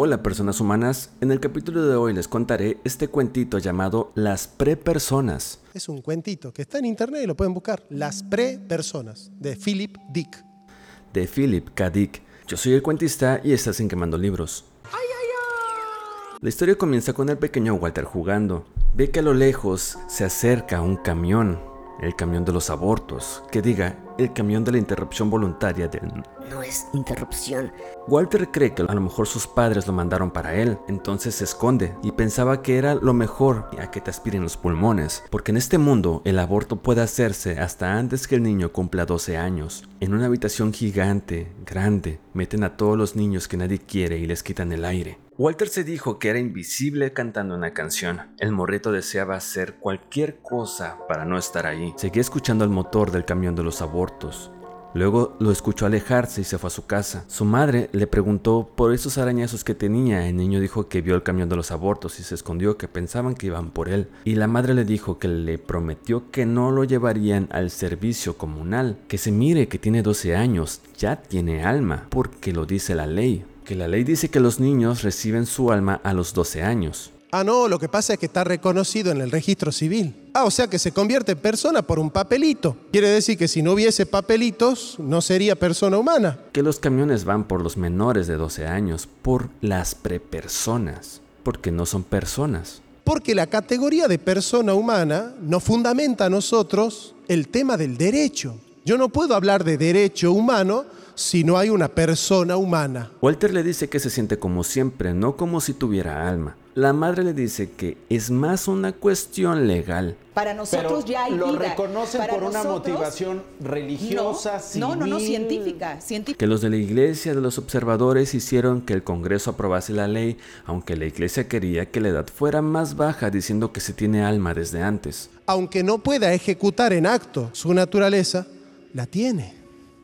Hola personas humanas, en el capítulo de hoy les contaré este cuentito llamado Las prepersonas. Es un cuentito que está en internet y lo pueden buscar. Las prepersonas, de Philip Dick. De Philip K. Dick. Yo soy el cuentista y estás en Quemando Libros. La historia comienza con el pequeño Walter jugando. Ve que a lo lejos se acerca un camión el camión de los abortos, que diga, el camión de la interrupción voluntaria del... No es interrupción. Walter cree que a lo mejor sus padres lo mandaron para él, entonces se esconde y pensaba que era lo mejor a que te aspiren los pulmones, porque en este mundo el aborto puede hacerse hasta antes que el niño cumpla 12 años. En una habitación gigante, grande, meten a todos los niños que nadie quiere y les quitan el aire. Walter se dijo que era invisible cantando una canción. El morrito deseaba hacer cualquier cosa para no estar ahí. Seguía escuchando el motor del camión de los abortos. Luego lo escuchó alejarse y se fue a su casa. Su madre le preguntó por esos arañazos que tenía. El niño dijo que vio el camión de los abortos y se escondió, que pensaban que iban por él. Y la madre le dijo que le prometió que no lo llevarían al servicio comunal. Que se mire que tiene 12 años, ya tiene alma, porque lo dice la ley que la ley dice que los niños reciben su alma a los 12 años. Ah, no, lo que pasa es que está reconocido en el registro civil. Ah, o sea que se convierte en persona por un papelito. Quiere decir que si no hubiese papelitos, no sería persona humana. Que los camiones van por los menores de 12 años, por las prepersonas, porque no son personas. Porque la categoría de persona humana nos fundamenta a nosotros el tema del derecho. Yo no puedo hablar de derecho humano si no hay una persona humana. Walter le dice que se siente como siempre, no como si tuviera alma. La madre le dice que es más una cuestión legal. Para nosotros ya hay lo reconocen por una motivación religiosa, no, No, no, no, científica, científica. Que los de la iglesia, de los observadores, hicieron que el Congreso aprobase la ley, aunque la iglesia quería que la edad fuera más baja, diciendo que se tiene alma desde antes. Aunque no pueda ejecutar en acto su naturaleza, la tiene.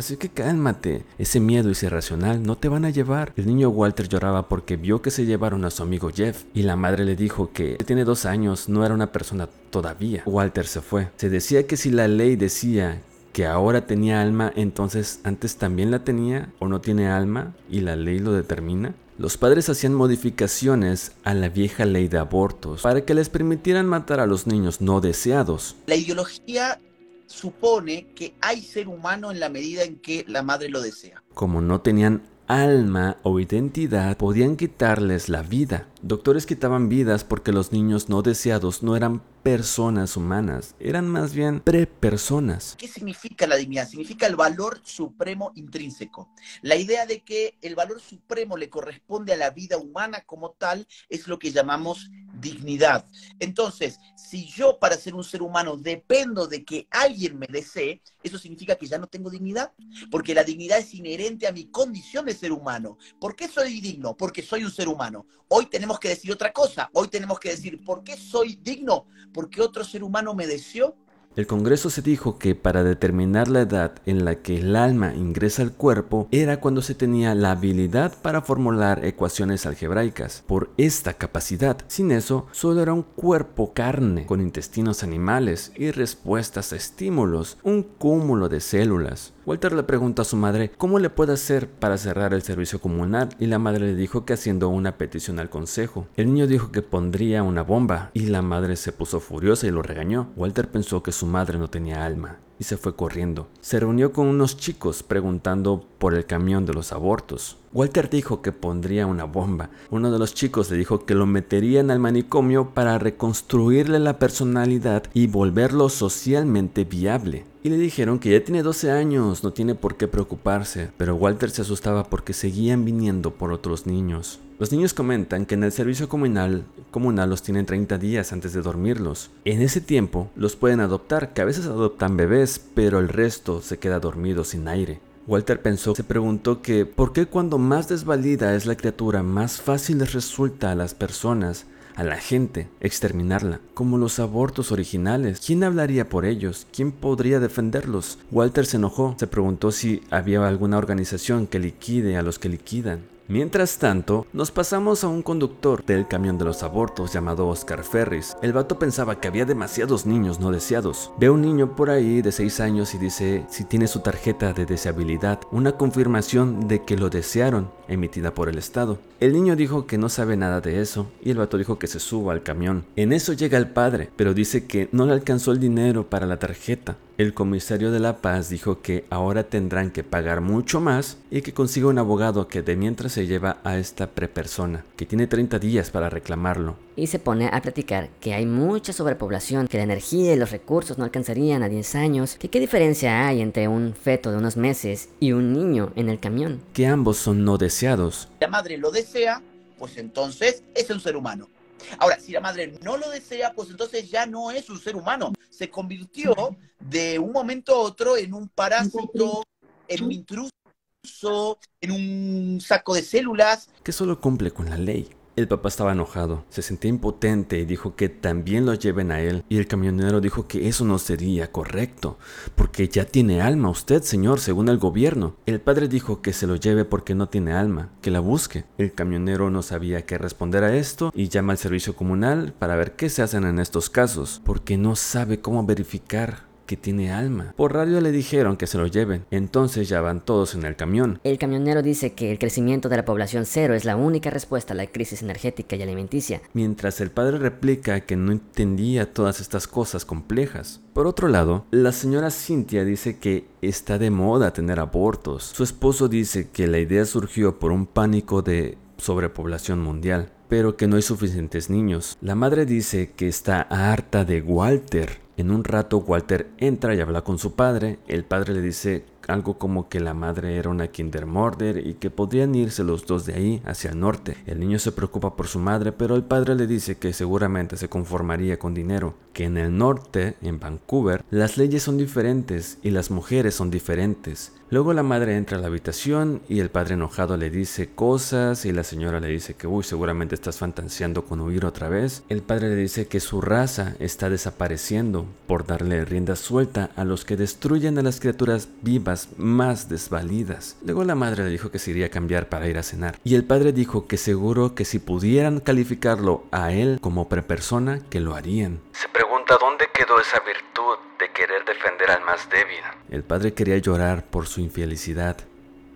Así que cálmate, ese miedo irracional no te van a llevar. El niño Walter lloraba porque vio que se llevaron a su amigo Jeff y la madre le dijo que tiene dos años, no era una persona todavía. Walter se fue. Se decía que si la ley decía que ahora tenía alma, entonces antes también la tenía o no tiene alma y la ley lo determina. Los padres hacían modificaciones a la vieja ley de abortos para que les permitieran matar a los niños no deseados. La ideología supone que hay ser humano en la medida en que la madre lo desea. Como no tenían alma o identidad, podían quitarles la vida. Doctores quitaban vidas porque los niños no deseados no eran personas humanas, eran más bien prepersonas. ¿Qué significa la dignidad? Significa el valor supremo intrínseco. La idea de que el valor supremo le corresponde a la vida humana como tal es lo que llamamos dignidad. Entonces, si yo para ser un ser humano dependo de que alguien me desee, eso significa que ya no tengo dignidad, porque la dignidad es inherente a mi condición de ser humano. ¿Por qué soy digno? Porque soy un ser humano. Hoy tenemos que decir otra cosa, hoy tenemos que decir, ¿por qué soy digno? Porque otro ser humano me deseó el Congreso se dijo que para determinar la edad en la que el alma ingresa al cuerpo era cuando se tenía la habilidad para formular ecuaciones algebraicas. Por esta capacidad, sin eso, solo era un cuerpo carne, con intestinos animales y respuestas a estímulos, un cúmulo de células. Walter le pregunta a su madre cómo le puede hacer para cerrar el servicio comunal y la madre le dijo que haciendo una petición al consejo. El niño dijo que pondría una bomba y la madre se puso furiosa y lo regañó. Walter pensó que su madre no tenía alma y se fue corriendo. Se reunió con unos chicos preguntando por el camión de los abortos. Walter dijo que pondría una bomba. Uno de los chicos le dijo que lo meterían al manicomio para reconstruirle la personalidad y volverlo socialmente viable. Y le dijeron que ya tiene 12 años, no tiene por qué preocuparse, pero Walter se asustaba porque seguían viniendo por otros niños. Los niños comentan que en el servicio comunal, comunal los tienen 30 días antes de dormirlos. En ese tiempo los pueden adoptar, que a veces adoptan bebés, pero el resto se queda dormido sin aire. Walter pensó, se preguntó que ¿por qué cuando más desvalida es la criatura más fácil les resulta a las personas a la gente, exterminarla, como los abortos originales. ¿Quién hablaría por ellos? ¿Quién podría defenderlos? Walter se enojó, se preguntó si había alguna organización que liquide a los que liquidan. Mientras tanto, nos pasamos a un conductor del camión de los abortos llamado Oscar Ferris. El vato pensaba que había demasiados niños no deseados. Ve a un niño por ahí de 6 años y dice si tiene su tarjeta de deseabilidad, una confirmación de que lo desearon, emitida por el Estado. El niño dijo que no sabe nada de eso y el vato dijo que se suba al camión. En eso llega el padre, pero dice que no le alcanzó el dinero para la tarjeta. El comisario de La Paz dijo que ahora tendrán que pagar mucho más y que consiga un abogado que de mientras se lleva a esta prepersona, que tiene 30 días para reclamarlo. Y se pone a platicar que hay mucha sobrepoblación, que la energía y los recursos no alcanzarían a 10 años, que qué diferencia hay entre un feto de unos meses y un niño en el camión. Que ambos son no deseados. La madre lo desea, pues entonces es un ser humano. Ahora, si la madre no lo desea, pues entonces ya no es un ser humano. Se convirtió de un momento a otro en un parásito, en un intruso, en un saco de células. Que solo cumple con la ley. El papá estaba enojado, se sentía impotente y dijo que también lo lleven a él. Y el camionero dijo que eso no sería correcto, porque ya tiene alma usted, señor, según el gobierno. El padre dijo que se lo lleve porque no tiene alma, que la busque. El camionero no sabía qué responder a esto y llama al servicio comunal para ver qué se hacen en estos casos, porque no sabe cómo verificar que tiene alma. Por radio le dijeron que se lo lleven, entonces ya van todos en el camión. El camionero dice que el crecimiento de la población cero es la única respuesta a la crisis energética y alimenticia. Mientras el padre replica que no entendía todas estas cosas complejas. Por otro lado, la señora Cynthia dice que está de moda tener abortos. Su esposo dice que la idea surgió por un pánico de sobrepoblación mundial pero que no hay suficientes niños. La madre dice que está harta de Walter. En un rato Walter entra y habla con su padre. El padre le dice algo como que la madre era una Kindermorder y que podrían irse los dos de ahí hacia el norte. El niño se preocupa por su madre, pero el padre le dice que seguramente se conformaría con dinero, que en el norte, en Vancouver, las leyes son diferentes y las mujeres son diferentes. Luego la madre entra a la habitación y el padre enojado le dice cosas y la señora le dice que uy seguramente estás fantaseando con huir otra vez. El padre le dice que su raza está desapareciendo por darle rienda suelta a los que destruyen a las criaturas vivas más desvalidas. Luego la madre le dijo que se iría a cambiar para ir a cenar y el padre dijo que seguro que si pudieran calificarlo a él como prepersona que lo harían. Se pregunta dónde quedó esa virtud de querer defender al más débil. El padre quería llorar por su infelicidad.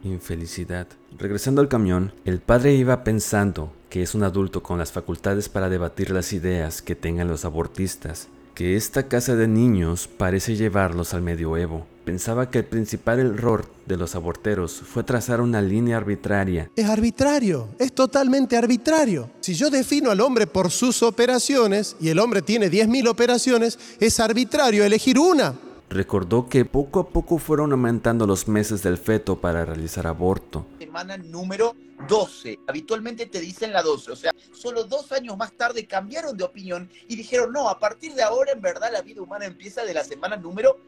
Infelicidad. Regresando al camión, el padre iba pensando que es un adulto con las facultades para debatir las ideas que tengan los abortistas, que esta casa de niños parece llevarlos al medioevo. Pensaba que el principal error de los aborteros fue trazar una línea arbitraria. Es arbitrario, es totalmente arbitrario. Si yo defino al hombre por sus operaciones y el hombre tiene 10.000 operaciones, es arbitrario elegir una. Recordó que poco a poco fueron aumentando los meses del feto para realizar aborto. Semana número 12. Habitualmente te dicen la 12. O sea, solo dos años más tarde cambiaron de opinión y dijeron, no, a partir de ahora en verdad la vida humana empieza de la semana número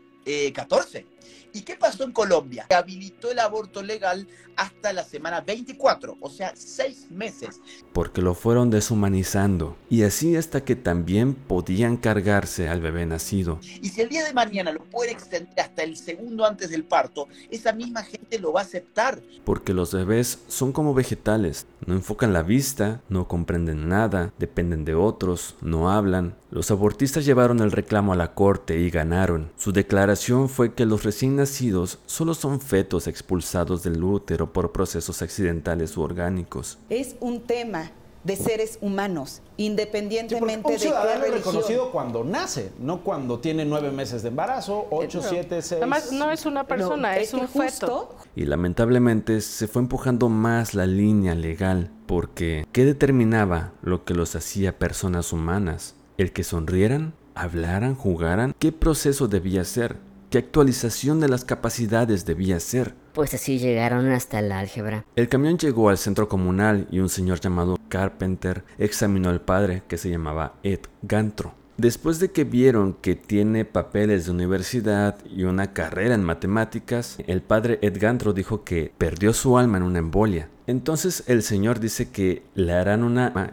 14. Eh, ¿Y qué pasó en Colombia? Habilitó el aborto legal hasta la semana 24, o sea, seis meses. Porque lo fueron deshumanizando. Y así hasta que también podían cargarse al bebé nacido. Y si el día de mañana lo puede extender hasta el segundo antes del parto, esa misma gente lo va a aceptar. Porque los bebés son como vegetales. No enfocan la vista, no comprenden nada, dependen de otros, no hablan. Los abortistas llevaron el reclamo a la corte y ganaron. Su declaración fue que los recién nacidos solo son fetos expulsados del útero por procesos accidentales u orgánicos. Es un tema de seres humanos, independientemente de qué religión. reconocido cuando nace, no cuando tiene nueve meses de embarazo, ocho, siete, seis. Además, no es una persona, es, un feto. Y lamentablemente se fue empujando más la línea legal, porque ¿qué determinaba lo que los hacía personas humanas? ¿El que sonrieran? ¿Hablaran? ¿Jugaran? ¿Qué proceso debía ser? ¿Qué actualización de las capacidades debía ser? Pues así llegaron hasta el álgebra. El camión llegó al centro comunal y un señor llamado Carpenter examinó al padre que se llamaba Ed Gantro. Después de que vieron que tiene papeles de universidad y una carrera en matemáticas, el padre Ed Gantro dijo que perdió su alma en una embolia. Entonces el señor dice que le harán una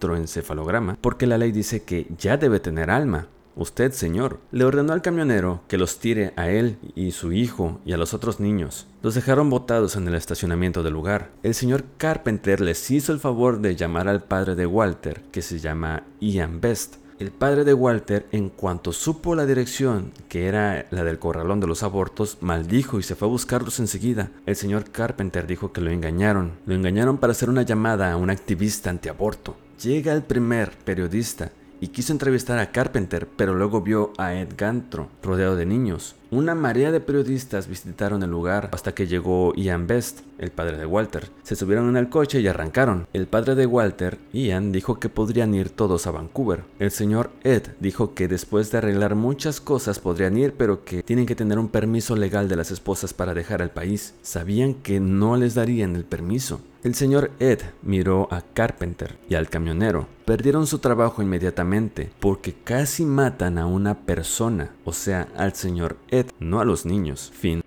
electroencefalograma porque la ley dice que ya debe tener alma Usted, señor, le ordenó al camionero que los tire a él y su hijo y a los otros niños. Los dejaron botados en el estacionamiento del lugar. El señor Carpenter les hizo el favor de llamar al padre de Walter, que se llama Ian Best. El padre de Walter, en cuanto supo la dirección, que era la del corralón de los abortos, maldijo y se fue a buscarlos enseguida. El señor Carpenter dijo que lo engañaron. Lo engañaron para hacer una llamada a un activista antiaborto. Llega el primer periodista y quiso entrevistar a Carpenter, pero luego vio a Ed Gantro rodeado de niños. Una marea de periodistas visitaron el lugar hasta que llegó Ian Best, el padre de Walter. Se subieron en el coche y arrancaron. El padre de Walter, Ian, dijo que podrían ir todos a Vancouver. El señor Ed dijo que después de arreglar muchas cosas podrían ir, pero que tienen que tener un permiso legal de las esposas para dejar el país. Sabían que no les darían el permiso. El señor Ed miró a Carpenter y al camionero. Perdieron su trabajo inmediatamente porque casi matan a una persona, o sea, al señor Ed, no a los niños. Fin.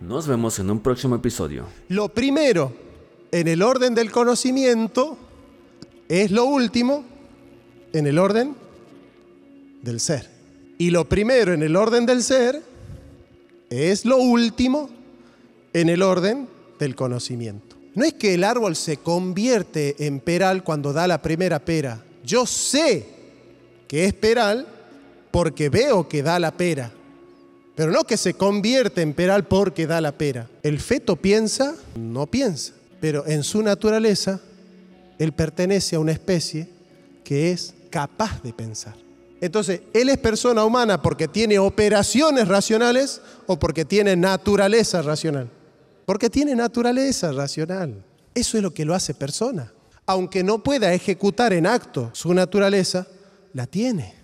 Nos vemos en un próximo episodio. Lo primero en el orden del conocimiento es lo último en el orden del ser. Y lo primero en el orden del ser es lo último en el orden del conocimiento. No es que el árbol se convierte en peral cuando da la primera pera. Yo sé que es peral porque veo que da la pera. Pero no que se convierte en peral porque da la pera. El feto piensa, no piensa. Pero en su naturaleza, él pertenece a una especie que es capaz de pensar. Entonces, él es persona humana porque tiene operaciones racionales o porque tiene naturaleza racional. Porque tiene naturaleza racional. Eso es lo que lo hace persona. Aunque no pueda ejecutar en acto su naturaleza, la tiene.